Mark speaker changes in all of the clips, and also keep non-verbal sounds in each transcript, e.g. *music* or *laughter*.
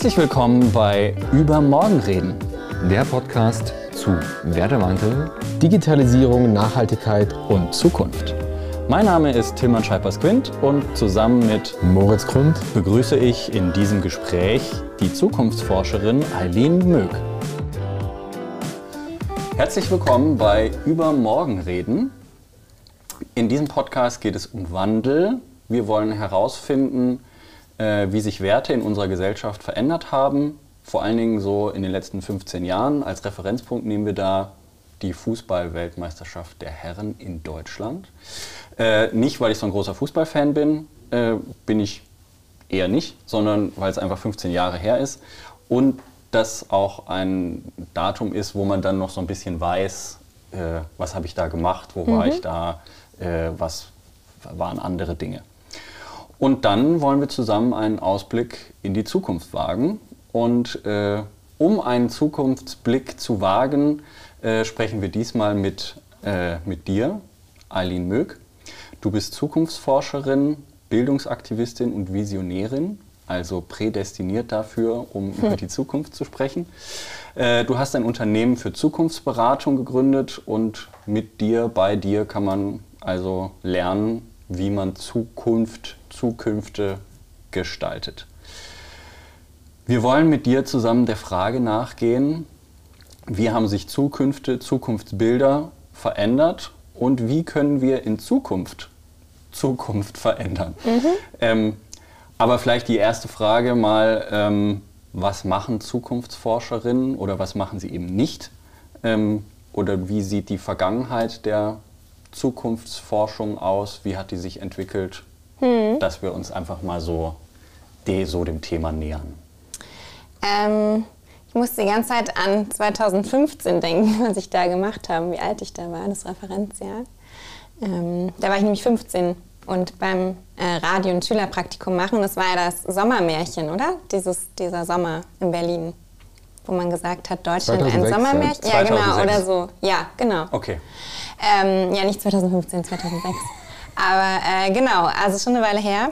Speaker 1: Herzlich willkommen bei Über Morgen reden.
Speaker 2: Der Podcast zu Wertewandel,
Speaker 3: Digitalisierung, Nachhaltigkeit und Zukunft.
Speaker 1: Mein Name ist Tilman Scheipers-Quint und zusammen mit
Speaker 3: Moritz Grund
Speaker 1: begrüße ich in diesem Gespräch die Zukunftsforscherin Eileen Mög. Herzlich willkommen bei Über Morgen reden. In diesem Podcast geht es um Wandel. Wir wollen herausfinden, äh, wie sich Werte in unserer Gesellschaft verändert haben. Vor allen Dingen so in den letzten 15 Jahren. Als Referenzpunkt nehmen wir da die Fußball-Weltmeisterschaft der Herren in Deutschland. Äh, nicht, weil ich so ein großer Fußballfan bin, äh, bin ich eher nicht, sondern weil es einfach 15 Jahre her ist und das auch ein Datum ist, wo man dann noch so ein bisschen weiß, äh, was habe ich da gemacht, wo mhm. war ich da, äh, was waren andere Dinge. Und dann wollen wir zusammen einen Ausblick in die Zukunft wagen. Und äh, um einen Zukunftsblick zu wagen, äh, sprechen wir diesmal mit, äh, mit dir, Eileen Mög. Du bist Zukunftsforscherin, Bildungsaktivistin und Visionärin, also prädestiniert dafür, um hm. *laughs* über die Zukunft zu sprechen. Äh, du hast ein Unternehmen für Zukunftsberatung gegründet und mit dir, bei dir kann man also lernen, wie man Zukunft Zukünfte gestaltet. Wir wollen mit dir zusammen der Frage nachgehen, wie haben sich Zukünfte, Zukunftsbilder verändert und wie können wir in Zukunft Zukunft verändern. Mhm. Ähm, aber vielleicht die erste Frage mal, ähm, was machen Zukunftsforscherinnen oder was machen sie eben nicht? Ähm, oder wie sieht die Vergangenheit der Zukunftsforschung aus? Wie hat die sich entwickelt? hm. dass wir uns einfach mal so, de, so dem Thema nähern?
Speaker 4: Ähm, ich musste die ganze Zeit an 2015 denken, *laughs* was ich da gemacht habe, wie alt ich da war, das Referenzjahr. Ähm, da war ich nämlich 15 und beim äh, Radio- und Schülerpraktikum machen, das war ja das Sommermärchen, oder? Dieses, dieser Sommer in Berlin, wo man gesagt hat, Deutschland 2006, ein Sommermärchen. Ja, genau, oder so. Ja, genau.
Speaker 1: Okay.
Speaker 4: Ähm, ja, nicht 2015, 2006. Aber äh, genau, also schon eine Weile her.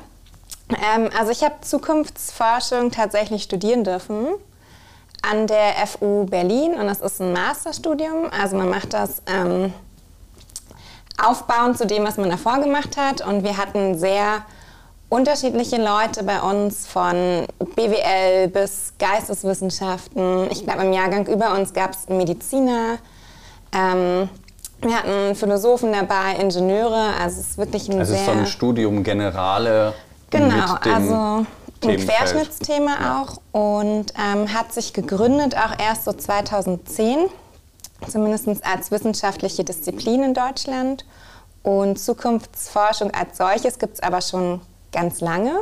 Speaker 4: Ähm, also ich habe Zukunftsforschung tatsächlich studieren dürfen an der FU Berlin und das ist ein Masterstudium. Also man macht das ähm, aufbauend zu dem, was man davor gemacht hat. Und wir hatten sehr unterschiedliche Leute bei uns von BWL bis Geisteswissenschaften. Ich glaube, im Jahrgang über uns gab es Mediziner. Ähm, wir hatten Philosophen dabei, Ingenieure, also es ist wirklich ein
Speaker 1: also
Speaker 4: sehr...
Speaker 1: Also so ein Studium Generale
Speaker 4: Genau, also ein Querschnittsthema ja. auch und ähm, hat sich gegründet auch erst so 2010, zumindest als wissenschaftliche Disziplin in Deutschland. Und Zukunftsforschung als solches gibt es aber schon ganz lange.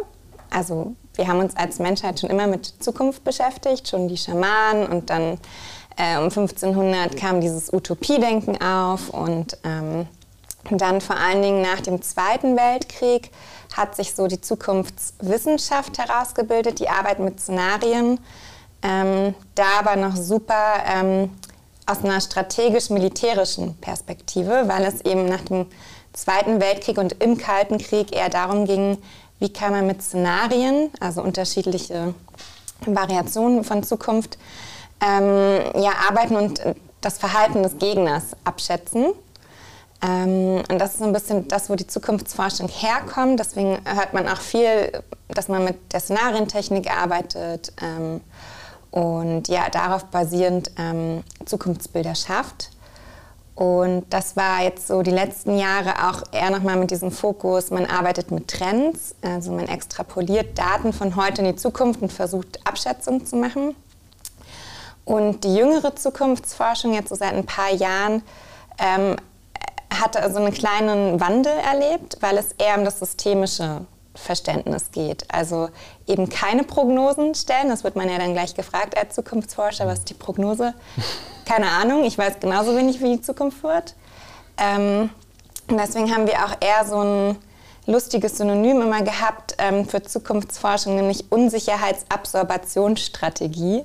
Speaker 4: Also wir haben uns als Menschheit schon immer mit Zukunft beschäftigt, schon die Schamanen und dann äh, um 1500 kam dieses Utopiedenken auf und ähm, dann vor allen Dingen nach dem Zweiten Weltkrieg hat sich so die Zukunftswissenschaft herausgebildet, die Arbeit mit Szenarien, ähm, da aber noch super ähm, aus einer strategisch-militärischen Perspektive, weil es eben nach dem Zweiten Weltkrieg und im Kalten Krieg eher darum ging, wie kann man mit Szenarien, also unterschiedliche Variationen von Zukunft, ähm, ja, arbeiten und das Verhalten des Gegners abschätzen. Ähm, und das ist so ein bisschen das, wo die Zukunftsforschung herkommt. Deswegen hört man auch viel, dass man mit der Szenarientechnik arbeitet ähm, und ja, darauf basierend ähm, Zukunftsbilder schafft. Und das war jetzt so die letzten Jahre auch eher nochmal mit diesem Fokus, man arbeitet mit Trends, also man extrapoliert Daten von heute in die Zukunft und versucht Abschätzungen zu machen. Und die jüngere Zukunftsforschung, jetzt so seit ein paar Jahren, ähm, hat also einen kleinen Wandel erlebt, weil es eher um das systemische Verständnis geht. Also eben keine Prognosen stellen, das wird man ja dann gleich gefragt als Zukunftsforscher, was ist die Prognose? Keine Ahnung, ich weiß genauso wenig, wie die Zukunft wird. Ähm, und deswegen haben wir auch eher so ein lustiges Synonym immer gehabt ähm, für Zukunftsforschung, nämlich Unsicherheitsabsorbationsstrategie.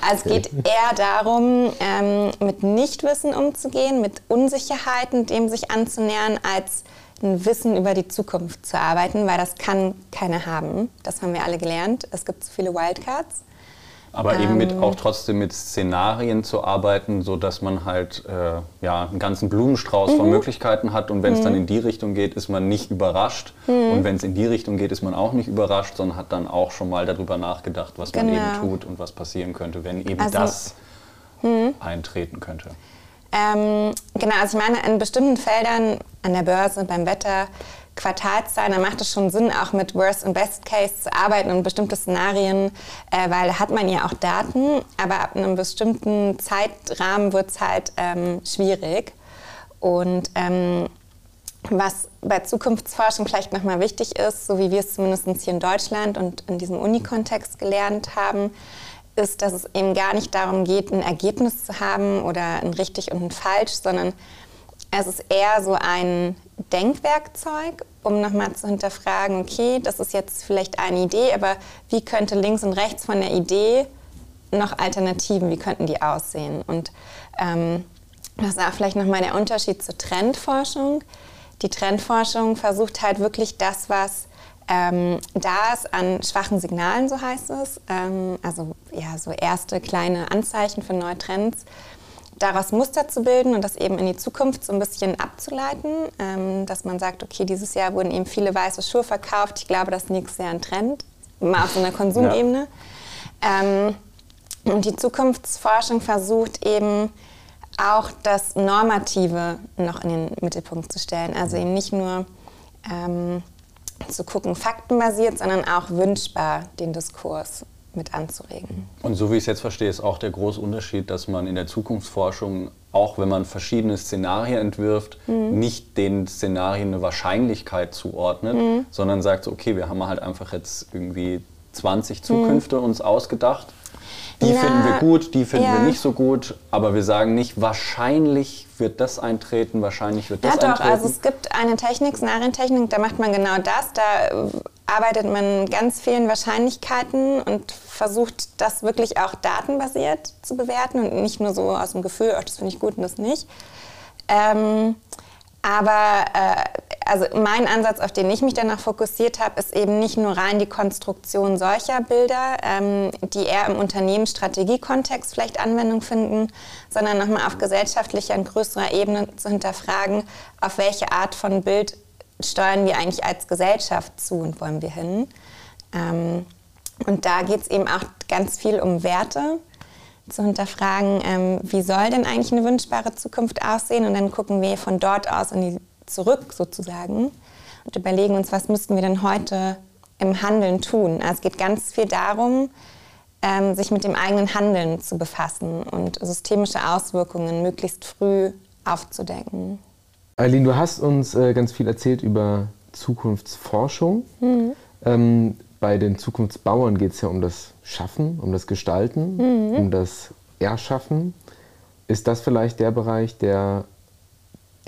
Speaker 4: Also es geht eher darum, ähm, mit Nichtwissen umzugehen, mit Unsicherheiten dem sich anzunähern, als ein Wissen über die Zukunft zu arbeiten, weil das kann keiner haben. Das haben wir alle gelernt. Es gibt so viele Wildcards.
Speaker 1: Aber ähm, eben mit, ähm. auch trotzdem mit Szenarien zu arbeiten, sodass man halt äh, ja, einen ganzen Blumenstrauß mhm. von Möglichkeiten hat. Und wenn es mhm. dann in die Richtung geht, ist man nicht überrascht. Mhm. Und wenn es in die Richtung geht, ist man auch nicht überrascht, sondern hat dann auch schon mal darüber nachgedacht, was genau. man eben genau. tut und was passieren könnte, wenn eben also, das mhm. eintreten könnte.
Speaker 4: Ähm, genau, also ich meine, in bestimmten Feldern, an der Börse, beim Wetter, Quartalszahlen, dann macht es schon Sinn, auch mit Worst und Best Case zu arbeiten und bestimmte Szenarien, äh, weil da hat man ja auch Daten, aber ab einem bestimmten Zeitrahmen wird es halt ähm, schwierig. Und ähm, was bei Zukunftsforschung vielleicht nochmal wichtig ist, so wie wir es zumindest hier in Deutschland und in diesem Uni-Kontext gelernt haben, ist, dass es eben gar nicht darum geht, ein Ergebnis zu haben oder ein richtig und ein falsch, sondern es ist eher so ein Denkwerkzeug, um nochmal zu hinterfragen, okay, das ist jetzt vielleicht eine Idee, aber wie könnte links und rechts von der Idee noch Alternativen, wie könnten die aussehen? Und ähm, das ist auch vielleicht nochmal der Unterschied zur Trendforschung. Die Trendforschung versucht halt wirklich das, was ähm, da ist an schwachen Signalen, so heißt es, ähm, also ja, so erste kleine Anzeichen für neue Trends, daraus Muster zu bilden und das eben in die Zukunft so ein bisschen abzuleiten, ähm, dass man sagt, okay, dieses Jahr wurden eben viele weiße Schuhe verkauft, ich glaube, das ist nächstes Jahr ein Trend, mal auf so einer Konsumebene. Ja. Ähm, und die Zukunftsforschung versucht eben auch das Normative noch in den Mittelpunkt zu stellen, also eben nicht nur ähm, zu gucken, faktenbasiert, sondern auch wünschbar den Diskurs mit anzuregen.
Speaker 1: Und so wie ich es jetzt verstehe, ist auch der große Unterschied, dass man in der Zukunftsforschung, auch wenn man verschiedene Szenarien entwirft, mhm. nicht den Szenarien eine Wahrscheinlichkeit zuordnet, mhm. sondern sagt, okay, wir haben halt einfach jetzt irgendwie 20 Zukünfte mhm. uns ausgedacht die Na, finden wir gut, die finden ja. wir nicht so gut, aber wir sagen nicht, wahrscheinlich wird das eintreten, wahrscheinlich wird das ja, doch,
Speaker 4: Also es gibt eine Technik, Szenarientechnik, da macht man genau das. Da arbeitet man ganz vielen Wahrscheinlichkeiten und versucht das wirklich auch datenbasiert zu bewerten und nicht nur so aus dem Gefühl, oh, das finde ich gut und das nicht. Ähm, aber äh, also mein Ansatz, auf den ich mich danach fokussiert habe, ist eben nicht nur rein die Konstruktion solcher Bilder, ähm, die eher im Unternehmensstrategiekontext vielleicht Anwendung finden, sondern nochmal auf gesellschaftlicher und größerer Ebene zu hinterfragen, auf welche Art von Bild steuern wir eigentlich als Gesellschaft zu und wollen wir hin. Ähm, und da geht es eben auch ganz viel um Werte zu hinterfragen, ähm, wie soll denn eigentlich eine wünschbare Zukunft aussehen und dann gucken wir von dort aus in die, zurück sozusagen und überlegen uns, was müssten wir denn heute im Handeln tun. Also es geht ganz viel darum, ähm, sich mit dem eigenen Handeln zu befassen und systemische Auswirkungen möglichst früh aufzudecken.
Speaker 3: Eileen, du hast uns äh, ganz viel erzählt über Zukunftsforschung. Mhm. Ähm, bei den Zukunftsbauern geht es ja um das Schaffen, um das Gestalten, mhm. um das Erschaffen. Ist das vielleicht der Bereich, der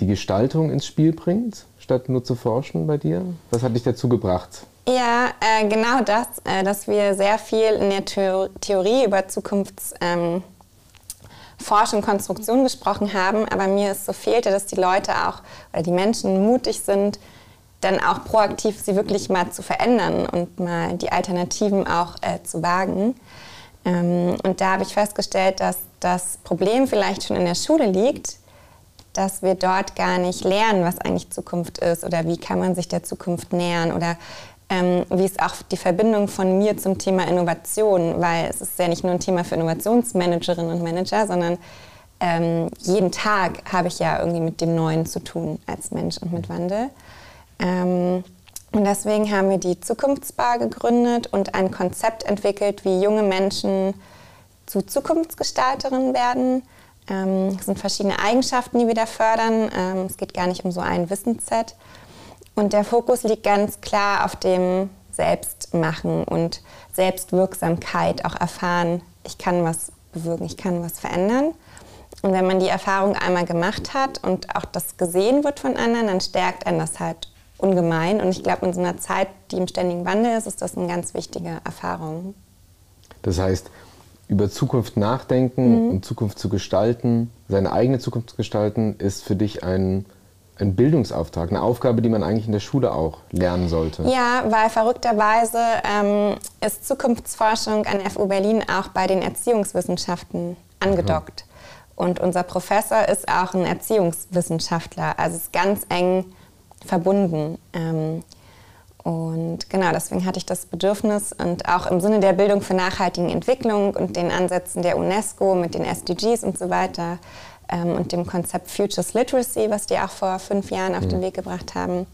Speaker 3: die Gestaltung ins Spiel bringt, statt nur zu forschen bei dir? Was hat dich dazu gebracht?
Speaker 4: Ja, äh, genau das, äh, dass wir sehr viel in der Theor Theorie über Zukunftsforschung ähm, und Konstruktion gesprochen haben, aber mir ist so fehlte, dass die Leute auch oder die Menschen mutig sind, dann auch proaktiv sie wirklich mal zu verändern und mal die Alternativen auch äh, zu wagen. Ähm, und da habe ich festgestellt, dass das Problem vielleicht schon in der Schule liegt, dass wir dort gar nicht lernen, was eigentlich Zukunft ist oder wie kann man sich der Zukunft nähern oder ähm, wie ist auch die Verbindung von mir zum Thema Innovation, weil es ist ja nicht nur ein Thema für Innovationsmanagerinnen und Manager, sondern ähm, jeden Tag habe ich ja irgendwie mit dem Neuen zu tun als Mensch und mit Wandel. Ähm, und deswegen haben wir die Zukunftsbar gegründet und ein Konzept entwickelt, wie junge Menschen zu Zukunftsgestalterinnen werden. Ähm, es sind verschiedene Eigenschaften, die wir da fördern. Ähm, es geht gar nicht um so ein Wissensset. Und der Fokus liegt ganz klar auf dem Selbstmachen und Selbstwirksamkeit, auch erfahren, ich kann was bewirken, ich kann was verändern. Und wenn man die Erfahrung einmal gemacht hat und auch das gesehen wird von anderen, dann stärkt einen das halt ungemein. Und ich glaube, in so einer Zeit, die im ständigen Wandel ist, ist das eine ganz wichtige Erfahrung.
Speaker 3: Das heißt, über Zukunft nachdenken mhm. und Zukunft zu gestalten, seine eigene Zukunft zu gestalten, ist für dich ein ein Bildungsauftrag, eine Aufgabe, die man eigentlich in der Schule auch lernen sollte.
Speaker 4: Ja, weil verrückterweise ähm, ist Zukunftsforschung an FU Berlin auch bei den Erziehungswissenschaften angedockt. Mhm. Und unser Professor ist auch ein Erziehungswissenschaftler, also ist ganz eng verbunden. Ähm, und genau, deswegen hatte ich das Bedürfnis und auch im Sinne der Bildung für nachhaltige Entwicklung und den Ansätzen der UNESCO mit den SDGs und so weiter ähm, und dem Konzept Futures Literacy, was die auch vor fünf Jahren auf mhm. den Weg gebracht haben,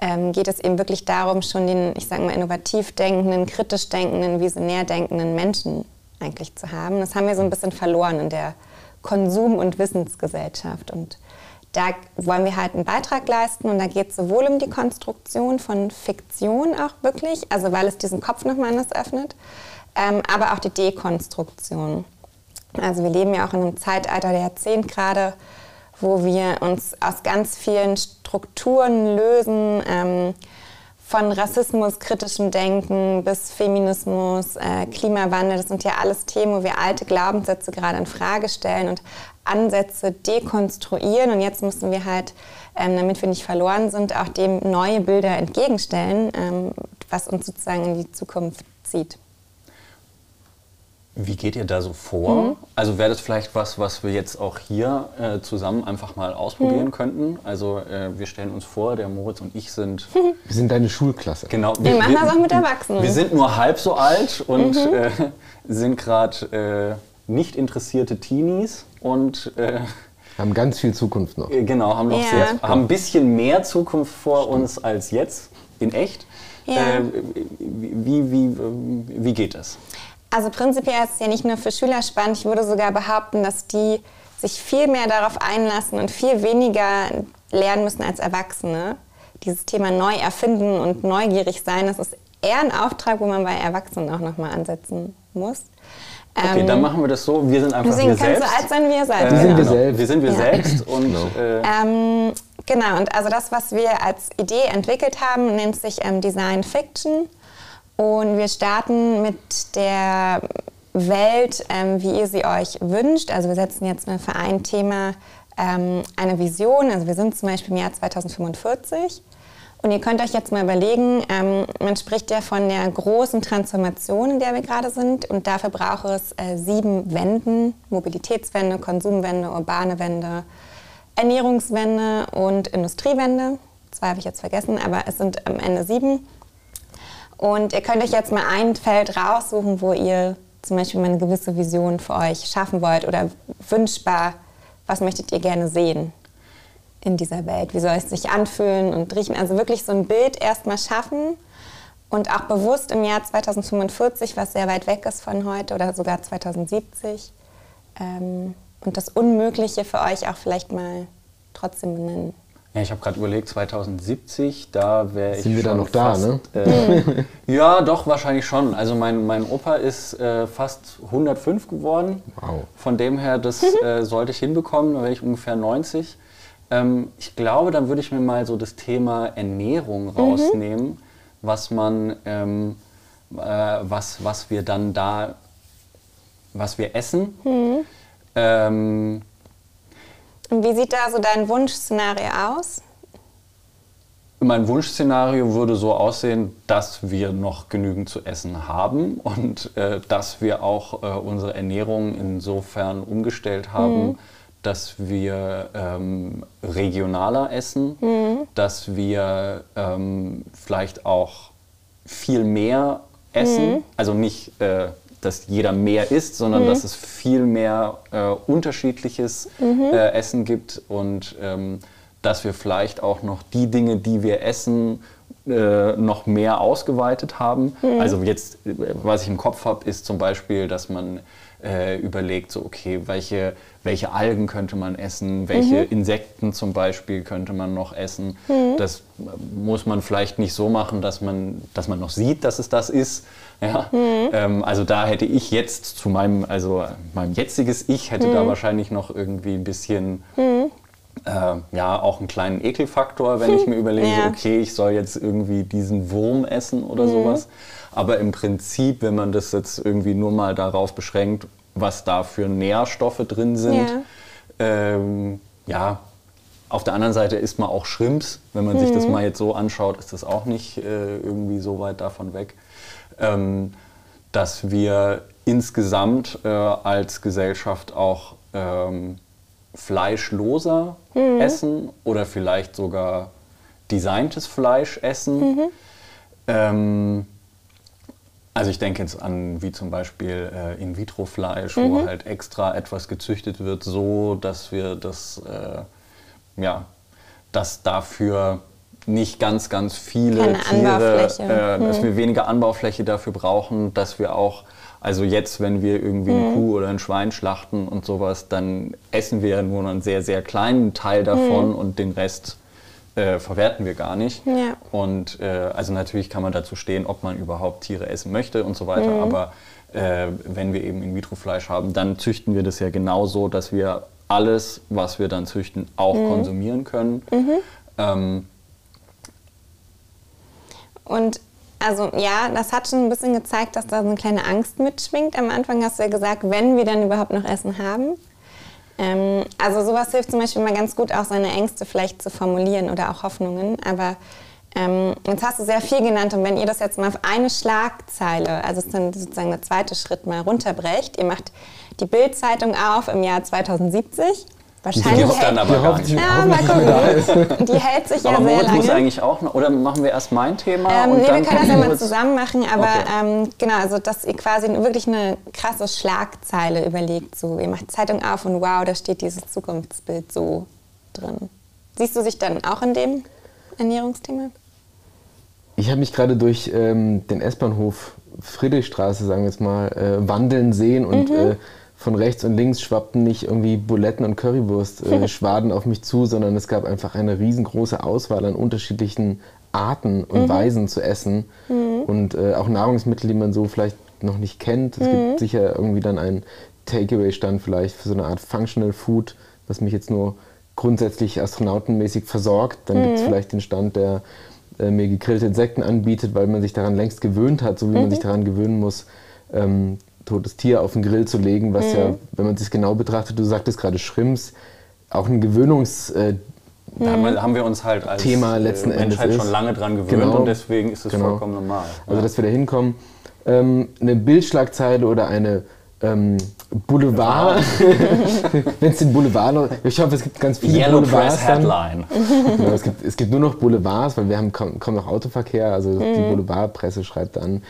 Speaker 4: ähm, geht es eben wirklich darum, schon den, ich sage mal, innovativ denkenden, kritisch denkenden, visionär denkenden Menschen eigentlich zu haben. Das haben wir so ein bisschen verloren in der Konsum- und Wissensgesellschaft. Und da wollen wir halt einen Beitrag leisten und da geht es sowohl um die Konstruktion von Fiktion auch wirklich, also weil es diesen Kopf nochmal anders öffnet, ähm, aber auch die Dekonstruktion. Also wir leben ja auch in einem Zeitalter der Jahrzehnt gerade, wo wir uns aus ganz vielen Strukturen lösen, ähm, von Rassismus, kritischem Denken bis Feminismus, äh, Klimawandel. Das sind ja alles Themen, wo wir alte Glaubenssätze gerade in Frage stellen und Ansätze dekonstruieren. Und jetzt müssen wir halt, ähm, damit wir nicht verloren sind, auch dem neue Bilder entgegenstellen, ähm, was uns sozusagen in die Zukunft zieht.
Speaker 1: Wie geht ihr da so vor? Mhm. Also wäre das vielleicht was, was wir jetzt auch hier äh, zusammen einfach mal ausprobieren mhm. könnten? Also äh, wir stellen uns vor, der Moritz und ich sind... *laughs*
Speaker 3: Wir sind deine Schulklasse.
Speaker 1: Genau.
Speaker 4: Wir, wir machen das auch mit Erwachsenen.
Speaker 1: Wir sind nur halb so alt und mhm. äh, *laughs* sind gerade äh, nicht interessierte Teenies und...
Speaker 3: Äh, haben ganz viel Zukunft noch.
Speaker 1: Äh, genau, haben noch ja. sehr, haben ein bisschen mehr Zukunft vor Stimmt. uns als jetzt, in echt. Ja. wie, wie, wie geht das?
Speaker 4: Also prinzipiell ist es ja nicht nur für Schüler spannend. Ich würde sogar behaupten, dass die sich viel mehr darauf einlassen und viel weniger lernen müssen als Erwachsene. Dieses Thema neu erfinden und neugierig sein, das ist eher ein Auftrag, wo man bei Erwachsenen auch nochmal ansetzen muss.
Speaker 1: Okay, ähm, dann machen wir das so. Wir sind einfach
Speaker 4: deswegen
Speaker 1: wir selbst.
Speaker 4: so alt sein, wie ihr seid.
Speaker 3: Äh, wir sind wir selbst.
Speaker 1: Wir sind wir ja. selbst. Und, genau.
Speaker 4: Äh, ähm, genau, und also das, was wir als Idee entwickelt haben, nennt sich ähm, Design Fiction. Und wir starten mit der Welt, ähm, wie ihr sie euch wünscht. Also wir setzen jetzt mal für ein Thema ähm, eine Vision. Also wir sind zum Beispiel im Jahr 2045. Und ihr könnt euch jetzt mal überlegen, ähm, man spricht ja von der großen Transformation, in der wir gerade sind. Und dafür braucht es äh, sieben Wenden, Mobilitätswende, Konsumwende, urbane Wende, Ernährungswende und Industriewende. Zwei habe ich jetzt vergessen, aber es sind am Ende sieben. Und ihr könnt euch jetzt mal ein Feld raussuchen, wo ihr zum Beispiel mal eine gewisse Vision für euch schaffen wollt oder wünschbar, was möchtet ihr gerne sehen in dieser Welt? Wie soll es sich anfühlen und riechen? Also wirklich so ein Bild erstmal schaffen und auch bewusst im Jahr 2045, was sehr weit weg ist von heute oder sogar 2070, ähm, und das Unmögliche für euch auch vielleicht mal trotzdem benennen.
Speaker 1: Ja, ich habe gerade überlegt, 2070, da wäre ich.
Speaker 3: Sind wir da noch
Speaker 1: fast,
Speaker 3: da, ne?
Speaker 1: Äh, *laughs* ja, doch, wahrscheinlich schon. Also mein, mein Opa ist äh, fast 105 geworden.
Speaker 3: Wow.
Speaker 1: Von dem her, das *laughs* äh, sollte ich hinbekommen, da wäre ich ungefähr 90. Ähm, ich glaube, dann würde ich mir mal so das Thema Ernährung mhm. rausnehmen, mhm. was man, ähm, äh, was, was wir dann da, was wir essen. Mhm. Ähm,
Speaker 4: und wie sieht da so dein Wunschszenario aus?
Speaker 1: Mein Wunschszenario würde so aussehen, dass wir noch genügend zu essen haben und äh, dass wir auch äh, unsere Ernährung insofern umgestellt haben, mhm. dass wir ähm, regionaler essen, mhm. dass wir ähm, vielleicht auch viel mehr essen, mhm. also nicht äh, dass jeder mehr isst, sondern mhm. dass es viel mehr äh, unterschiedliches mhm. äh, Essen gibt und ähm, dass wir vielleicht auch noch die Dinge, die wir essen, äh, noch mehr ausgeweitet haben. Mhm. Also jetzt, was ich im Kopf habe, ist zum Beispiel, dass man äh, überlegt, so okay, welche, welche Algen könnte man essen, welche mhm. Insekten zum Beispiel könnte man noch essen. Mhm. Das muss man vielleicht nicht so machen, dass man, dass man noch sieht, dass es das ist. *laughs* Ja? Mhm. Ähm, also da hätte ich jetzt zu meinem, also meinem jetziges Ich hätte da mhm. wahrscheinlich noch irgendwie ein bisschen mhm. äh, ja, auch einen kleinen Ekelfaktor, wenn ich mir *laughs* überlege, ja. okay, ich soll jetzt irgendwie diesen Wurm essen oder mhm. sowas. Aber im Prinzip, wenn man das jetzt irgendwie nur mal darauf beschränkt, was da für Nährstoffe drin sind, ja, ähm, ja auf der anderen Seite isst man auch Shrimps. Wenn man mhm. sich das mhm. mal jetzt so anschaut, ist das auch nicht äh, irgendwie so weit davon weg. Ähm, dass wir insgesamt äh, als Gesellschaft auch ähm, fleischloser mhm. essen oder vielleicht sogar designtes Fleisch essen. Mhm. Ähm, also ich denke jetzt an wie zum Beispiel äh, In-vitro-Fleisch, mhm. wo halt extra etwas gezüchtet wird, so dass wir das, äh, ja, dass dafür nicht ganz, ganz viele Tiere, äh, dass mhm. wir weniger Anbaufläche dafür brauchen, dass wir auch, also jetzt, wenn wir irgendwie eine mhm. Kuh oder ein Schwein schlachten und sowas, dann essen wir ja nur einen sehr, sehr kleinen Teil davon mhm. und den Rest äh, verwerten wir gar nicht. Ja. Und äh, also natürlich kann man dazu stehen, ob man überhaupt Tiere essen möchte und so weiter, mhm. aber äh, wenn wir eben In-vitro-Fleisch haben, dann züchten wir das ja genauso, dass wir alles, was wir dann züchten, auch mhm. konsumieren können. Mhm. Ähm,
Speaker 4: und also ja, das hat schon ein bisschen gezeigt, dass da so eine kleine Angst mitschwingt. Am Anfang hast du ja gesagt, wenn wir dann überhaupt noch Essen haben. Ähm, also sowas hilft zum Beispiel mal ganz gut, auch seine Ängste vielleicht zu formulieren oder auch Hoffnungen. Aber ähm, jetzt hast du sehr viel genannt und wenn ihr das jetzt mal auf eine Schlagzeile, also ist dann sozusagen der zweite Schritt mal runterbrecht, ihr macht die Bildzeitung auf im Jahr 2070
Speaker 1: Wahrscheinlich die dann aber gar nicht.
Speaker 4: Ja, mal gucken. Die hält sich ja aber sehr lange. muss
Speaker 1: eigentlich auch noch, oder machen wir erst mein Thema?
Speaker 4: Ähm, und nee, dann wir können das ja mal zusammen machen, aber okay. ähm, genau, also dass ihr quasi wirklich eine krasse Schlagzeile überlegt. So, ihr macht Zeitung auf und wow, da steht dieses Zukunftsbild so drin. Siehst du dich dann auch in dem Ernährungsthema?
Speaker 3: Ich habe mich gerade durch ähm, den S-Bahnhof Friedrichstraße, sagen wir jetzt mal, äh, wandeln sehen und mhm. äh, von rechts und links schwappten nicht irgendwie Buletten und Currywurst-Schwaden äh, *laughs* auf mich zu, sondern es gab einfach eine riesengroße Auswahl an unterschiedlichen Arten und mhm. Weisen zu essen mhm. und äh, auch Nahrungsmittel, die man so vielleicht noch nicht kennt. Es mhm. gibt sicher irgendwie dann einen Takeaway-Stand vielleicht für so eine Art Functional Food, was mich jetzt nur grundsätzlich astronautenmäßig versorgt. Dann gibt es mhm. vielleicht den Stand, der äh, mir gegrillte Insekten anbietet, weil man sich daran längst gewöhnt hat, so wie man mhm. sich daran gewöhnen muss, ähm, totes Tier auf den Grill zu legen, was mhm. ja, wenn man es genau betrachtet, du sagtest gerade Shrimps, auch ein Gewöhnungs... Äh,
Speaker 1: da haben wir uns halt als
Speaker 3: Thema äh, letzten
Speaker 1: Menschheit
Speaker 3: Endes
Speaker 1: schon lange dran gewöhnt genau, und deswegen ist es genau. vollkommen normal.
Speaker 3: Also, dass wir da hinkommen. Ähm, eine Bildschlagzeile oder eine ähm, Boulevard, *laughs* wenn es den Boulevard noch, ich hoffe, es gibt ganz viele
Speaker 1: Yellow Boulevards Press Headline. *laughs*
Speaker 3: genau, es, gibt, es gibt nur noch Boulevards, weil wir haben kaum, kaum noch Autoverkehr, also mhm. die Boulevardpresse schreibt dann,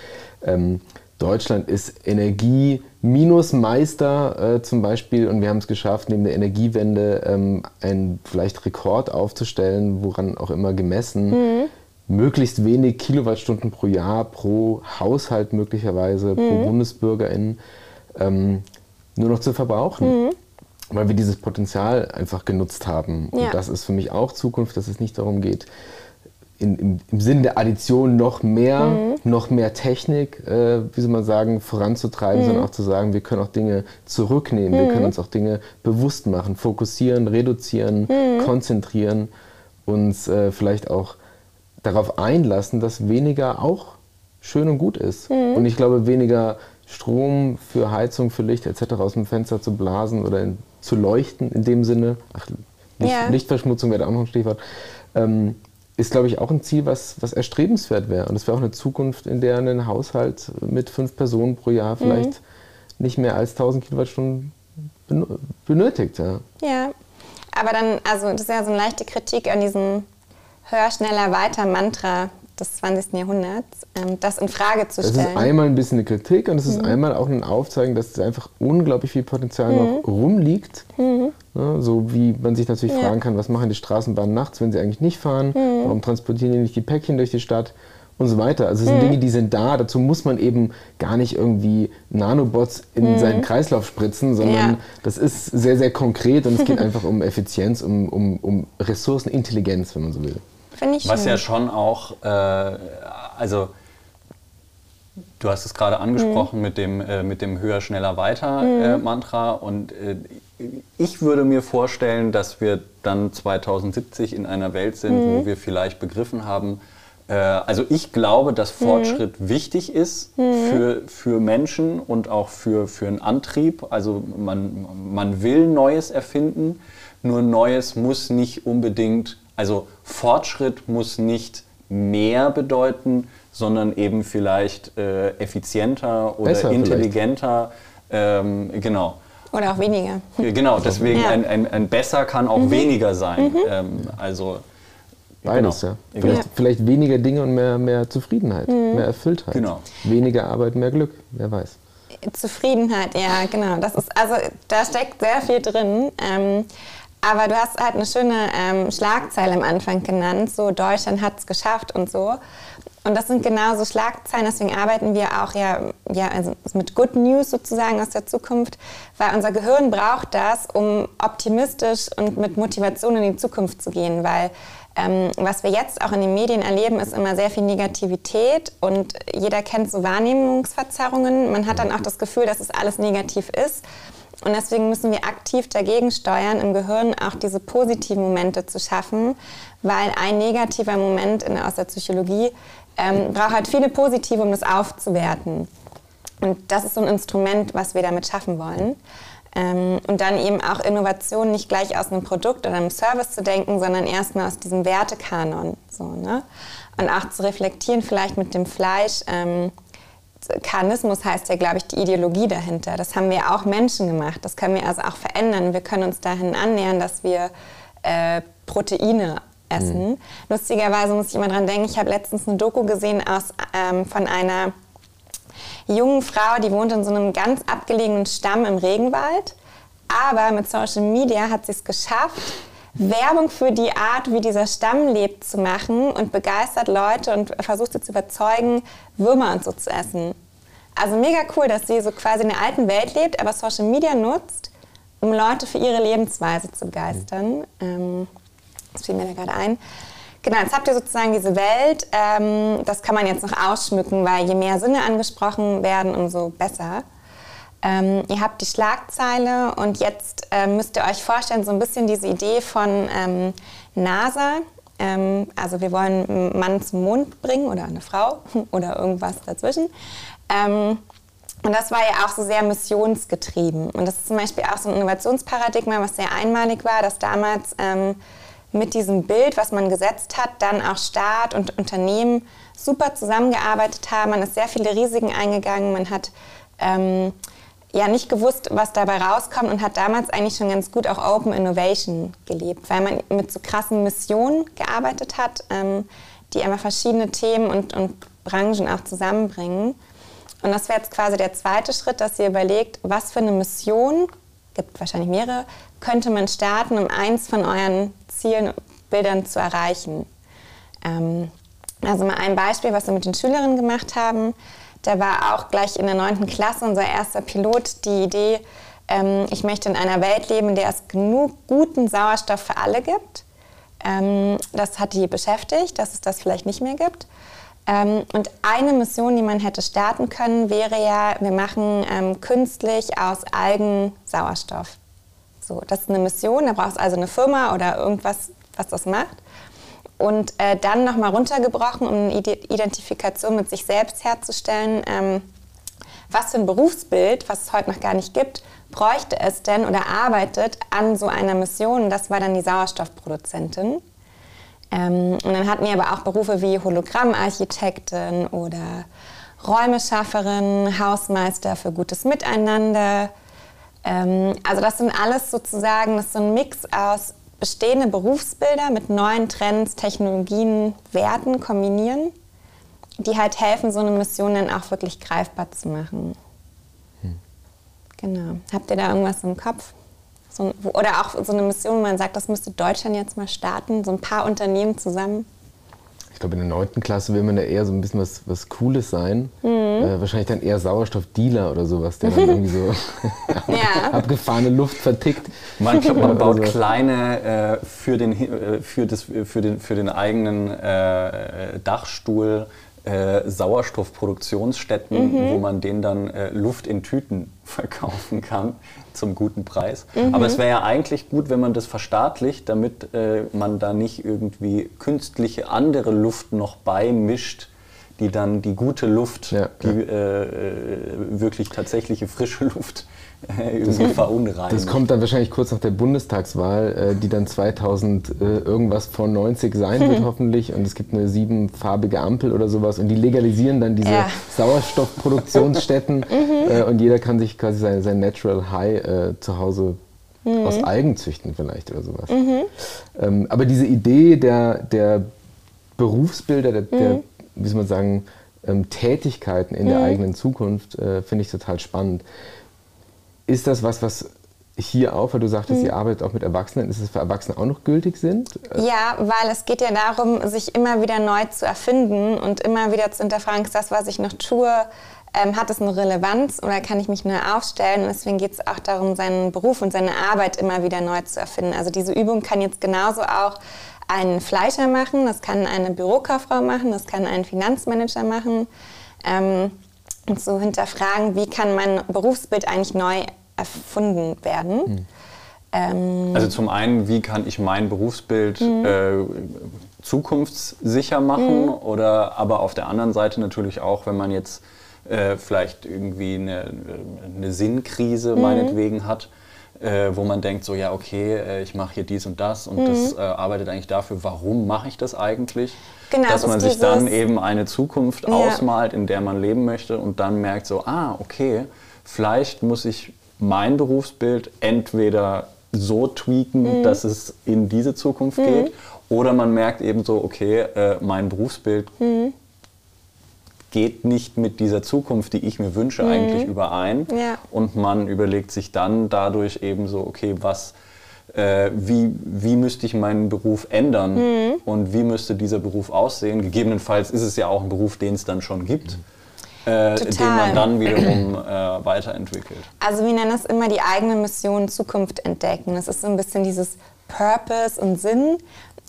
Speaker 3: ähm, Deutschland ist Energie-Meister äh, zum Beispiel und wir haben es geschafft, neben der Energiewende ähm, einen vielleicht Rekord aufzustellen, woran auch immer gemessen. Mhm. Möglichst wenig Kilowattstunden pro Jahr pro Haushalt möglicherweise, mhm. pro Bundesbürgerin ähm, nur noch zu verbrauchen. Mhm. Weil wir dieses Potenzial einfach genutzt haben. Ja. Und das ist für mich auch Zukunft, dass es nicht darum geht, in, im, im Sinne der Addition noch mehr, mhm. noch mehr Technik, äh, wie soll man sagen, voranzutreiben, mhm. sondern auch zu sagen, wir können auch Dinge zurücknehmen, mhm. wir können uns auch Dinge bewusst machen, fokussieren, reduzieren, mhm. konzentrieren, uns äh, vielleicht auch darauf einlassen, dass weniger auch schön und gut ist. Mhm. Und ich glaube, weniger Strom für Heizung, für Licht etc. aus dem Fenster zu blasen oder in, zu leuchten in dem Sinne, ach, Licht, ja. Lichtverschmutzung wäre auch noch ein Stichwort, ähm, ist, glaube ich, auch ein Ziel, was, was erstrebenswert wäre. Und es wäre auch eine Zukunft, in der ein Haushalt mit fünf Personen pro Jahr mhm. vielleicht mhm. nicht mehr als 1000 Kilowattstunden benötigt. Ja.
Speaker 4: ja, aber dann, also das ist ja so eine leichte Kritik an diesem Hör schneller weiter Mantra, des 20. Jahrhunderts, ähm, das in Frage zu stellen.
Speaker 3: Das ist einmal ein bisschen eine Kritik und es ist mhm. einmal auch ein Aufzeigen, dass es einfach unglaublich viel Potenzial mhm. noch rumliegt. Mhm. Ja, so wie man sich natürlich ja. fragen kann, was machen die Straßenbahnen nachts, wenn sie eigentlich nicht fahren? Mhm. Warum transportieren die nicht die Päckchen durch die Stadt? Und so weiter. Also es sind mhm. Dinge, die sind da. Dazu muss man eben gar nicht irgendwie Nanobots in seinen Kreislauf spritzen, sondern ja. das ist sehr, sehr konkret und es geht *laughs* einfach um Effizienz, um, um, um Ressourcenintelligenz, wenn man so will.
Speaker 4: Finde ich
Speaker 1: Was
Speaker 4: schön.
Speaker 1: ja schon auch, äh, also du hast es gerade angesprochen mhm. mit, dem, äh, mit dem Höher, Schneller, Weiter mhm. äh, Mantra und äh, ich würde mir vorstellen, dass wir dann 2070 in einer Welt sind, mhm. wo wir vielleicht begriffen haben, äh, also ich glaube, dass mhm. Fortschritt wichtig ist mhm. für, für Menschen und auch für, für einen Antrieb. Also man, man will Neues erfinden Nur Neues muss nicht unbedingt, also Fortschritt muss nicht mehr bedeuten, sondern eben vielleicht äh, effizienter oder Besser intelligenter. Ähm, genau.
Speaker 4: Oder auch weniger.
Speaker 1: Genau, deswegen ja. ein, ein, ein, besser kann auch mhm. weniger sein. Mhm. Ähm, also
Speaker 3: Beides, genau. ja. Vielleicht, ja. vielleicht, weniger Dinge und mehr, mehr Zufriedenheit, mhm. mehr Erfülltheit.
Speaker 1: Genau.
Speaker 3: Weniger Arbeit, mehr Glück, wer weiß.
Speaker 4: Zufriedenheit, ja, genau. Das ist, also da steckt sehr viel drin. Ähm, aber du hast halt eine schöne ähm, Schlagzeile am Anfang genannt, so Deutschland hat es geschafft und so. Und das sind genauso Schlagzeilen, deswegen arbeiten wir auch ja, ja also mit Good News sozusagen aus der Zukunft, weil unser Gehirn braucht das, um optimistisch und mit Motivation in die Zukunft zu gehen, weil ähm, was wir jetzt auch in den Medien erleben, ist immer sehr viel Negativität und jeder kennt so Wahrnehmungsverzerrungen. Man hat dann auch das Gefühl, dass es alles negativ ist. Und deswegen müssen wir aktiv dagegen steuern, im Gehirn auch diese positiven Momente zu schaffen, weil ein negativer Moment in, aus der Psychologie ähm, braucht halt viele positive, um das aufzuwerten. Und das ist so ein Instrument, was wir damit schaffen wollen. Ähm, und dann eben auch Innovation nicht gleich aus einem Produkt oder einem Service zu denken, sondern erstmal aus diesem Wertekanon. So, ne? Und auch zu reflektieren, vielleicht mit dem Fleisch. Ähm, Karnismus heißt ja, glaube ich, die Ideologie dahinter. Das haben wir auch Menschen gemacht. Das können wir also auch verändern. Wir können uns dahin annähern, dass wir äh, Proteine essen. Mhm. Lustigerweise muss ich immer dran denken, ich habe letztens eine Doku gesehen aus, ähm, von einer jungen Frau, die wohnt in so einem ganz abgelegenen Stamm im Regenwald. Aber mit Social Media hat sie es geschafft, Werbung für die Art, wie dieser Stamm lebt, zu machen und begeistert Leute und versucht sie zu überzeugen, Würmer und so zu essen. Also mega cool, dass sie so quasi in der alten Welt lebt, aber Social Media nutzt, um Leute für ihre Lebensweise zu begeistern. Ähm, das fiel mir da gerade ein. Genau, jetzt habt ihr sozusagen diese Welt. Ähm, das kann man jetzt noch ausschmücken, weil je mehr Sinne angesprochen werden, umso besser. Ähm, ihr habt die Schlagzeile und jetzt äh, müsst ihr euch vorstellen, so ein bisschen diese Idee von ähm, NASA. Ähm, also wir wollen einen Mann zum Mond bringen oder eine Frau *laughs* oder irgendwas dazwischen. Ähm, und das war ja auch so sehr missionsgetrieben. Und das ist zum Beispiel auch so ein Innovationsparadigma, was sehr einmalig war, dass damals ähm, mit diesem Bild, was man gesetzt hat, dann auch Staat und Unternehmen super zusammengearbeitet haben. Man ist sehr viele Risiken eingegangen. Man hat ähm, ja nicht gewusst, was dabei rauskommt und hat damals eigentlich schon ganz gut auch Open Innovation gelebt, weil man mit so krassen Missionen gearbeitet hat, ähm, die einfach verschiedene Themen und, und Branchen auch zusammenbringen. Und das wäre jetzt quasi der zweite Schritt, dass ihr überlegt, was für eine Mission, gibt wahrscheinlich mehrere, könnte man starten, um eins von euren Zielen, Bildern zu erreichen. Ähm, also mal ein Beispiel, was wir mit den Schülerinnen gemacht haben. Da war auch gleich in der 9. Klasse unser erster Pilot die Idee, ähm, ich möchte in einer Welt leben, in der es genug guten Sauerstoff für alle gibt. Ähm, das hat die beschäftigt, dass es das vielleicht nicht mehr gibt. Ähm, und eine Mission, die man hätte starten können, wäre ja, wir machen ähm, künstlich aus Algen Sauerstoff. So, das ist eine Mission, da brauchst du also eine Firma oder irgendwas, was das macht. Und äh, dann nochmal runtergebrochen, um eine Identifikation mit sich selbst herzustellen. Ähm, was für ein Berufsbild, was es heute noch gar nicht gibt, bräuchte es denn oder arbeitet an so einer Mission? Das war dann die Sauerstoffproduzentin. Ähm, und dann hatten wir aber auch Berufe wie Hologrammarchitektin oder Räumeschafferin, Hausmeister für gutes Miteinander, ähm, also das sind alles sozusagen, das ist so ein Mix aus bestehende Berufsbilder mit neuen Trends, Technologien, Werten kombinieren, die halt helfen, so eine Mission dann auch wirklich greifbar zu machen. Hm. Genau. Habt ihr da irgendwas im Kopf? So, oder auch so eine Mission, wo man sagt, das müsste Deutschland jetzt mal starten, so ein paar Unternehmen zusammen?
Speaker 3: Ich glaube, in der 9. Klasse will man da eher so ein bisschen was, was Cooles sein. Mhm. Äh, wahrscheinlich dann eher Sauerstoffdealer oder sowas, der dann irgendwie so *laughs* ja. *laughs* abgefahrene Luft vertickt.
Speaker 1: Man, glaub, man baut also. kleine äh, für, den, äh, für, das, für, den, für den eigenen äh, Dachstuhl äh, Sauerstoffproduktionsstätten, mhm. wo man den dann äh, Luft in Tüten *laughs* verkaufen kann zum guten Preis. Mhm. Aber es wäre ja eigentlich gut, wenn man das verstaatlicht, damit äh, man da nicht irgendwie künstliche andere Luft noch beimischt, die dann die gute Luft, ja, die ja. Äh, äh, wirklich tatsächliche frische *laughs* Luft *laughs*
Speaker 3: das, verunreinigt. Das kommt dann wahrscheinlich kurz nach der Bundestagswahl, äh, die dann 2000 äh, irgendwas vor 90 sein wird *laughs* hoffentlich. Und es gibt eine siebenfarbige Ampel oder sowas. Und die legalisieren dann diese ja. Sauerstoffproduktionsstätten. *laughs* mhm. äh, und jeder kann sich quasi sein, sein Natural High äh, zu Hause mhm. aus Algen züchten vielleicht oder sowas. Mhm. Ähm, aber diese Idee der, der Berufsbilder, der, der mhm. wie soll man sagen, ähm, Tätigkeiten in der mhm. eigenen Zukunft, äh, finde ich total spannend. Ist das was, was hier auch, weil du sagtest, mhm. ihr arbeitet auch mit Erwachsenen, ist es für Erwachsene auch noch gültig sind?
Speaker 4: Ja, weil es geht ja darum, sich immer wieder neu zu erfinden und immer wieder zu hinterfragen, ist das, was ich noch tue, ähm, hat es eine Relevanz oder kann ich mich neu aufstellen? Und deswegen geht es auch darum, seinen Beruf und seine Arbeit immer wieder neu zu erfinden. Also diese Übung kann jetzt genauso auch ein Fleischer machen, das kann eine Bürokauffrau machen, das kann ein Finanzmanager machen. Ähm, und zu hinterfragen, wie kann mein Berufsbild eigentlich neu erfunden werden. Hm.
Speaker 1: Ähm, also zum einen, wie kann ich mein Berufsbild hm. äh, zukunftssicher machen hm. oder aber auf der anderen Seite natürlich auch, wenn man jetzt äh, vielleicht irgendwie eine, eine Sinnkrise mhm. meinetwegen hat, äh, wo man denkt, so ja, okay, äh, ich mache hier dies und das und mhm. das äh, arbeitet eigentlich dafür, warum mache ich das eigentlich? Genau, Dass man sich dann eben eine Zukunft ja. ausmalt, in der man leben möchte und dann merkt so, ah, okay, vielleicht muss ich mein Berufsbild entweder so tweaken, mhm. dass es in diese Zukunft mhm. geht, oder man merkt eben so, okay, äh, mein Berufsbild mhm geht nicht mit dieser Zukunft, die ich mir wünsche, mhm. eigentlich überein. Ja. Und man überlegt sich dann dadurch eben so, okay, was, äh, wie, wie müsste ich meinen Beruf ändern mhm. und wie müsste dieser Beruf aussehen. Gegebenenfalls ist es ja auch ein Beruf, den es dann schon gibt. Äh, den man dann wiederum äh, weiterentwickelt.
Speaker 4: Also wir nennen das immer die eigene Mission Zukunft entdecken. Das ist so ein bisschen dieses Purpose und Sinn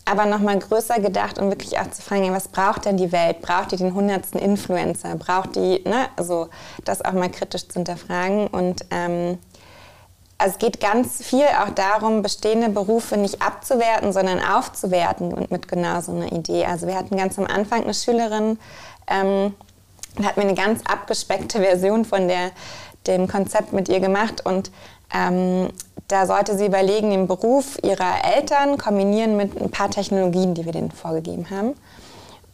Speaker 4: aber nochmal größer gedacht und wirklich auch zu fragen, was braucht denn die Welt? Braucht die den hundertsten Influencer? Braucht die, ne? also das auch mal kritisch zu hinterfragen. Und ähm, also es geht ganz viel auch darum, bestehende Berufe nicht abzuwerten, sondern aufzuwerten und mit genau so einer Idee. Also wir hatten ganz am Anfang eine Schülerin, ähm, da hatten wir eine ganz abgespeckte Version von der, dem Konzept mit ihr gemacht und ähm, da sollte sie überlegen, den Beruf ihrer Eltern kombinieren mit ein paar Technologien, die wir denen vorgegeben haben.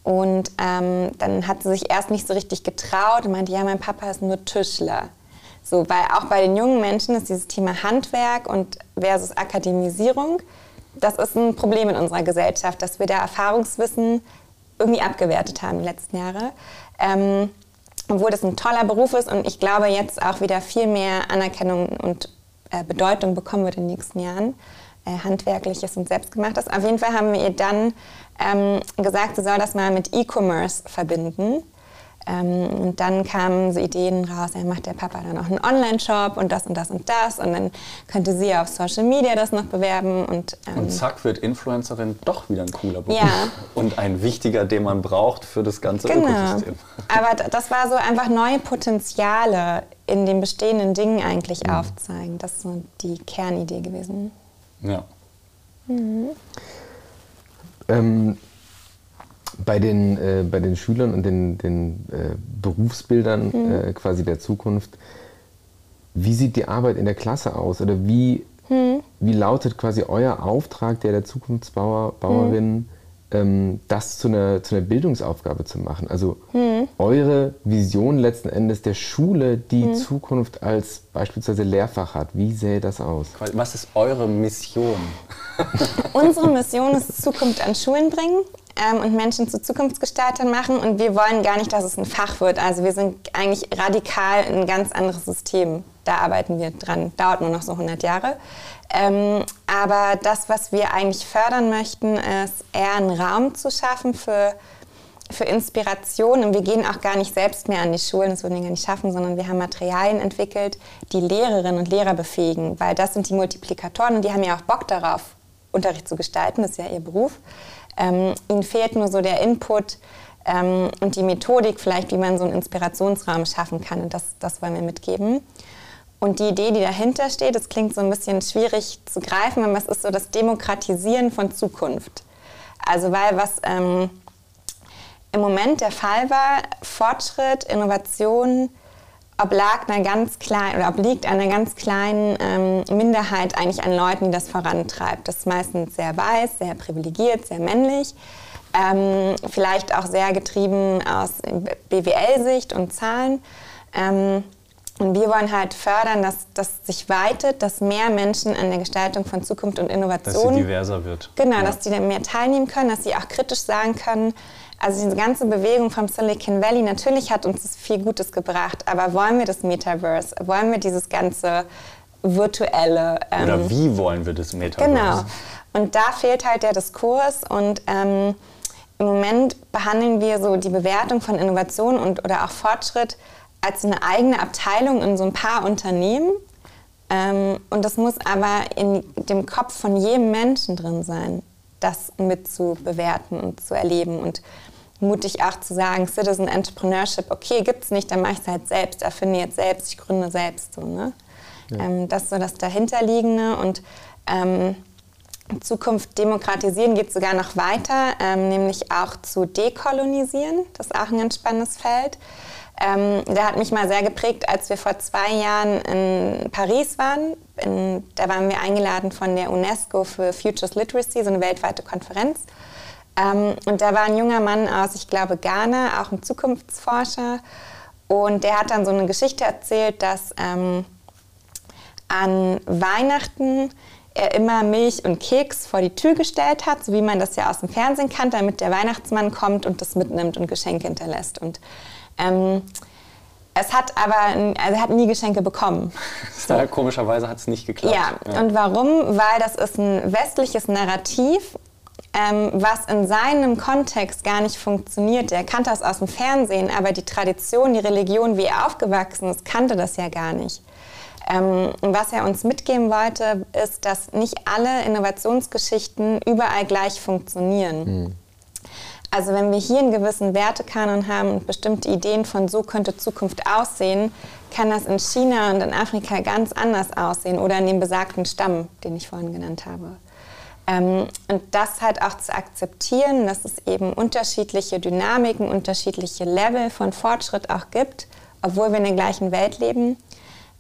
Speaker 4: Und ähm, dann hat sie sich erst nicht so richtig getraut und meinte, ja, mein Papa ist nur Tischler. So, weil auch bei den jungen Menschen ist dieses Thema Handwerk und versus Akademisierung, das ist ein Problem in unserer Gesellschaft, dass wir da Erfahrungswissen irgendwie abgewertet haben die letzten Jahre. Ähm, obwohl das ein toller Beruf ist und ich glaube jetzt auch wieder viel mehr Anerkennung und äh, Bedeutung bekommen wird in den nächsten Jahren. Äh, handwerkliches und selbstgemachtes. Auf jeden Fall haben wir ihr dann ähm, gesagt, sie soll das mal mit E-Commerce verbinden. Ähm, und dann kamen so Ideen raus, er macht der Papa dann auch einen Online-Shop und das und das und das. Und dann könnte sie auf Social Media das noch bewerben. Und,
Speaker 1: ähm, und zack wird Influencerin doch wieder ein cooler Beruf. Ja. *laughs* Und ein wichtiger, den man braucht für das ganze genau. Ökosystem. *laughs*
Speaker 4: Aber das war so einfach neue Potenziale in den bestehenden Dingen eigentlich mhm. aufzeigen. Das ist so die Kernidee gewesen.
Speaker 1: Ja. Mhm.
Speaker 3: Ähm, bei den, äh, bei den Schülern und den, den äh, Berufsbildern mhm. äh, quasi der Zukunft, wie sieht die Arbeit in der Klasse aus? Oder wie, mhm. wie lautet quasi euer Auftrag der, der Zukunftsbauer, Bauerin, mhm. ähm, das zu einer, zu einer Bildungsaufgabe zu machen? Also mhm. eure Vision letzten Endes der Schule, die mhm. Zukunft als beispielsweise Lehrfach hat. Wie sähe das aus?
Speaker 1: Was ist eure Mission?
Speaker 4: Unsere Mission ist Zukunft an Schulen bringen ähm, und Menschen zu Zukunftsgestaltern machen. Und wir wollen gar nicht, dass es ein Fach wird. Also wir sind eigentlich radikal ein ganz anderes System. Da arbeiten wir dran. Dauert nur noch so 100 Jahre. Ähm, aber das, was wir eigentlich fördern möchten, ist eher einen Raum zu schaffen für, für Inspiration. Und wir gehen auch gar nicht selbst mehr an die Schulen, das würden wir gar nicht schaffen, sondern wir haben Materialien entwickelt, die Lehrerinnen und Lehrer befähigen. Weil das sind die Multiplikatoren und die haben ja auch Bock darauf, Unterricht zu gestalten. Das ist ja ihr Beruf. Ähm, ihnen fehlt nur so der Input ähm, und die Methodik vielleicht, wie man so einen Inspirationsrahmen schaffen kann. Und das, das wollen wir mitgeben. Und die Idee, die dahinter steht, das klingt so ein bisschen schwierig zu greifen, aber es ist so das Demokratisieren von Zukunft. Also weil was ähm, im Moment der Fall war, Fortschritt, Innovation oblag einer ganz kleinen oder obliegt einer ganz kleinen ähm, Minderheit eigentlich an Leuten, die das vorantreibt. Das ist meistens sehr weiß, sehr privilegiert, sehr männlich. Ähm, vielleicht auch sehr getrieben aus BWL-Sicht und Zahlen. Ähm, und wir wollen halt fördern, dass das sich weitet, dass mehr Menschen an der Gestaltung von Zukunft und Innovation.
Speaker 1: Dass sie diverser wird.
Speaker 4: Genau, ja. dass die dann mehr teilnehmen können, dass sie auch kritisch sagen können. Also diese ganze Bewegung vom Silicon Valley, natürlich hat uns das viel Gutes gebracht, aber wollen wir das Metaverse? Wollen wir dieses ganze virtuelle?
Speaker 1: Ähm, Oder wie wollen wir das Metaverse?
Speaker 4: Genau. Und da fehlt halt der Diskurs und ähm, im Moment behandeln wir so die Bewertung von Innovation und, oder auch Fortschritt als eine eigene Abteilung in so ein paar Unternehmen. Ähm, und das muss aber in dem Kopf von jedem Menschen drin sein, das mit zu bewerten und zu erleben und mutig auch zu sagen, Citizen Entrepreneurship, okay, gibt es nicht, dann mache ich es halt selbst, erfinde jetzt selbst, ich gründe selbst. So, ne? Ja. Ähm, das ist so das Dahinterliegende und ähm, Zukunft demokratisieren geht sogar noch weiter, ähm, nämlich auch zu dekolonisieren. Das ist auch ein ganz spannendes Feld. Ähm, der hat mich mal sehr geprägt, als wir vor zwei Jahren in Paris waren. In, da waren wir eingeladen von der UNESCO für Futures Literacy, so eine weltweite Konferenz. Ähm, und da war ein junger Mann aus, ich glaube, Ghana, auch ein Zukunftsforscher. Und der hat dann so eine Geschichte erzählt, dass ähm, an Weihnachten er immer Milch und Keks vor die Tür gestellt hat, so wie man das ja aus dem Fernsehen kannte, damit der Weihnachtsmann kommt und das mitnimmt und Geschenke hinterlässt. Und ähm, es hat aber, also er hat nie Geschenke bekommen. *laughs*
Speaker 1: So. Komischerweise hat es nicht geklappt.
Speaker 4: Ja. ja. und warum? Weil das ist ein westliches Narrativ, ähm, was in seinem Kontext gar nicht funktioniert. Er kannte das aus dem Fernsehen, aber die Tradition, die Religion, wie er aufgewachsen ist, kannte das ja gar nicht. Ähm, was er uns mitgeben wollte, ist, dass nicht alle Innovationsgeschichten überall gleich funktionieren. Mhm. Also wenn wir hier einen gewissen Wertekanon haben und bestimmte Ideen von so könnte Zukunft aussehen, kann das in China und in Afrika ganz anders aussehen oder in dem besagten Stamm, den ich vorhin genannt habe. Ähm, und das halt auch zu akzeptieren, dass es eben unterschiedliche Dynamiken, unterschiedliche Level von Fortschritt auch gibt, obwohl wir in der gleichen Welt leben.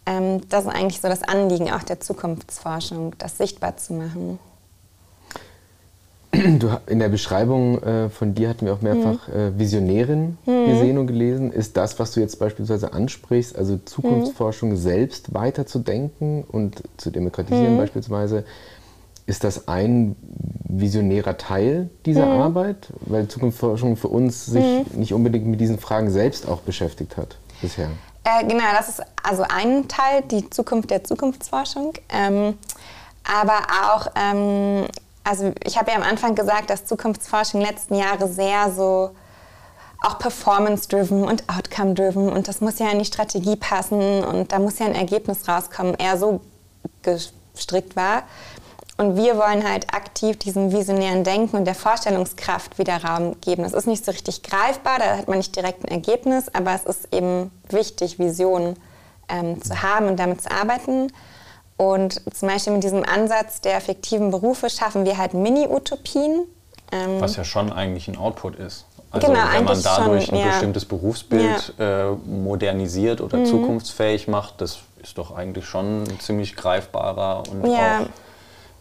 Speaker 4: Ähm, das ist eigentlich so das Anliegen auch der Zukunftsforschung, das sichtbar zu machen.
Speaker 3: Du, in der Beschreibung äh, von dir hatten wir auch mehrfach mhm. äh, Visionärin mhm. gesehen und gelesen. Ist das, was du jetzt beispielsweise ansprichst, also Zukunftsforschung mhm. selbst weiterzudenken und zu demokratisieren mhm. beispielsweise, ist das ein visionärer Teil dieser mhm. Arbeit? Weil Zukunftsforschung für uns sich mhm. nicht unbedingt mit diesen Fragen selbst auch beschäftigt hat bisher.
Speaker 4: Äh, genau, das ist also ein Teil, die Zukunft der Zukunftsforschung. Ähm, aber auch ähm, also ich habe ja am Anfang gesagt, dass Zukunftsforschung in den letzten Jahre sehr so auch performance-driven und outcome-driven und das muss ja in die Strategie passen und da muss ja ein Ergebnis rauskommen, eher so gestrickt war. Und wir wollen halt aktiv diesem visionären Denken und der Vorstellungskraft wieder Raum geben. Es ist nicht so richtig greifbar, da hat man nicht direkt ein Ergebnis, aber es ist eben wichtig, Visionen ähm, zu haben und damit zu arbeiten. Und zum Beispiel mit diesem Ansatz der fiktiven Berufe schaffen wir halt Mini-Utopien.
Speaker 1: Ähm Was ja schon eigentlich ein Output ist. Also genau, wenn man dadurch schon, ein ja. bestimmtes Berufsbild ja. äh, modernisiert oder mhm. zukunftsfähig macht, das ist doch eigentlich schon ein ziemlich greifbarer und ja. auch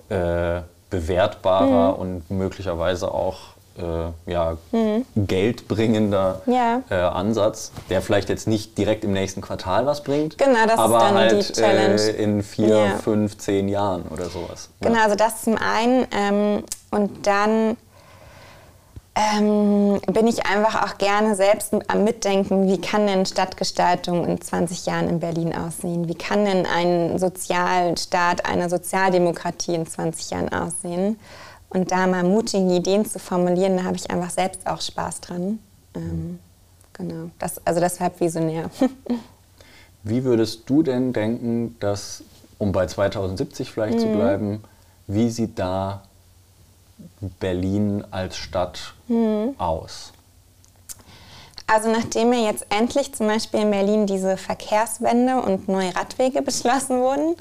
Speaker 1: äh, bewertbarer mhm. und möglicherweise auch äh, ja, mhm. geldbringender ja. äh, Ansatz, der vielleicht jetzt nicht direkt im nächsten Quartal was bringt,
Speaker 4: genau, das
Speaker 1: aber
Speaker 4: ist dann
Speaker 1: halt
Speaker 4: die Challenge.
Speaker 1: Äh, in vier, ja. fünf, zehn Jahren oder sowas.
Speaker 4: Genau, also das zum einen ähm, und dann ähm, bin ich einfach auch gerne selbst am Mitdenken, wie kann denn Stadtgestaltung in 20 Jahren in Berlin aussehen? Wie kann denn ein Sozialstaat, eine Sozialdemokratie in 20 Jahren aussehen? Und da mal mutige Ideen zu formulieren, da habe ich einfach selbst auch Spaß dran. Ähm, genau, das, also deshalb visionär. *laughs*
Speaker 1: Wie würdest du denn denken, dass, um bei 2070 vielleicht mhm. zu bleiben, wie sieht da Berlin als Stadt mhm. aus?
Speaker 4: Also nachdem ja jetzt endlich zum Beispiel in Berlin diese Verkehrswende und neue Radwege beschlossen wurden,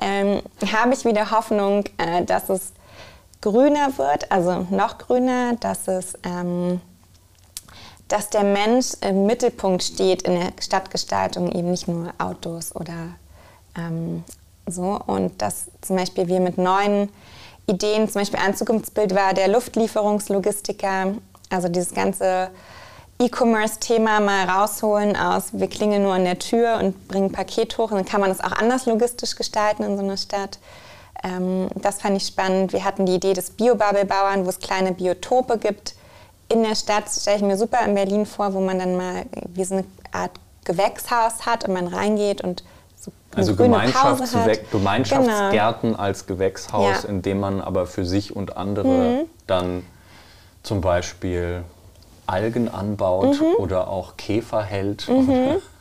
Speaker 4: ähm, habe ich wieder Hoffnung, äh, dass es grüner wird, also noch grüner, dass es, ähm, dass der Mensch im Mittelpunkt steht in der Stadtgestaltung, eben nicht nur Autos oder ähm, so. Und dass zum Beispiel wir mit neuen Ideen, zum Beispiel ein Zukunftsbild war der Luftlieferungslogistiker, also dieses ganze E-Commerce-Thema mal rausholen aus, wir klingeln nur an der Tür und bringen Paket hoch dann kann man das auch anders logistisch gestalten in so einer Stadt. Ähm, das fand ich spannend. Wir hatten die Idee des Biobubble-Bauern, wo es kleine Biotope gibt. In der Stadt stelle ich mir super in Berlin vor, wo man dann mal wie so eine Art Gewächshaus hat und man reingeht und
Speaker 1: also
Speaker 4: Gemeinschafts
Speaker 1: Gemeinschaftsgärten genau. als Gewächshaus, ja. in dem man aber für sich und andere mhm. dann zum Beispiel Algen anbaut mhm. oder auch Käfer hält.
Speaker 4: Mhm. *laughs*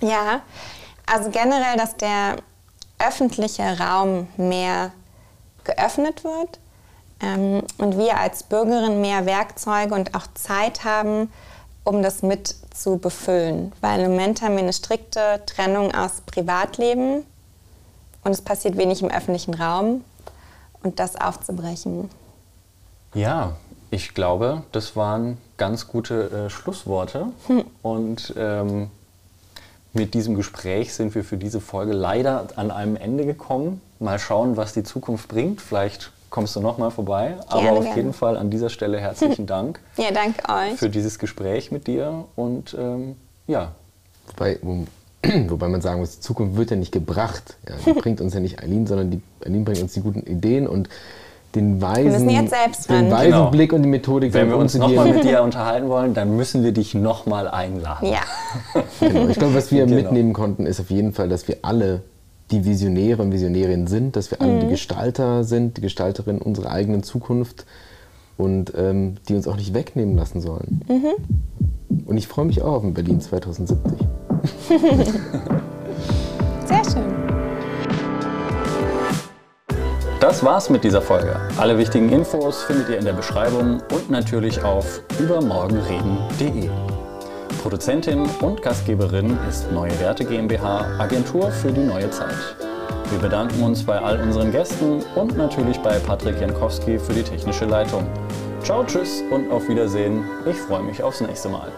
Speaker 4: Ja, also generell, dass der öffentliche Raum mehr geöffnet wird ähm, und wir als Bürgerin mehr Werkzeuge und auch Zeit haben, um das mit zu befüllen. Weil im Moment haben wir eine strikte Trennung aus Privatleben und es passiert wenig im öffentlichen Raum und das aufzubrechen.
Speaker 1: Ja, ich glaube, das waren ganz gute äh, Schlussworte. Hm. Und ähm, mit diesem Gespräch sind wir für diese Folge leider an einem Ende gekommen. Mal schauen, was die Zukunft bringt. Vielleicht kommst du noch mal vorbei. Gerne, Aber auf gerne. jeden Fall an dieser Stelle herzlichen *laughs* Dank.
Speaker 4: ja, danke euch.
Speaker 1: Für dieses Gespräch mit dir. Und ähm, ja.
Speaker 3: Wobei, *clears throat* wobei man sagen muss, die Zukunft wird ja nicht gebracht. Ja, die *laughs* bringt uns ja nicht Eileen, sondern die, Eileen bringt uns die guten Ideen und den weisen,
Speaker 4: den weisen
Speaker 3: genau. Blick und die Methodik.
Speaker 1: Wenn wir uns nochmal mit dir *laughs* unterhalten wollen, dann müssen wir dich nochmal einladen.
Speaker 4: Ja.
Speaker 3: genau. Ich glaube, was wir genau. mitnehmen konnten, ist auf jeden Fall, dass wir alle die Visionäre und Visionärinnen sind, dass wir alle mhm. die Gestalter sind, die Gestalterin unserer eigenen Zukunft und ähm, die uns auch nicht wegnehmen lassen sollen. Mhm. Und ich freue mich auch auf Berlin 2070. *laughs*
Speaker 4: Sehr schön.
Speaker 1: Das war's mit dieser Folge. Alle wichtigen Infos findet ihr in der Beschreibung und natürlich auf übermorgenreden.de. Produzentin und Gastgeberin ist Neue Werte GmbH, Agentur für die neue Zeit. Wir bedanken uns bei all unseren Gästen und natürlich bei Patrick Jankowski für die technische Leitung. Ciao, tschüss und auf Wiedersehen. Ich freue mich aufs nächste Mal.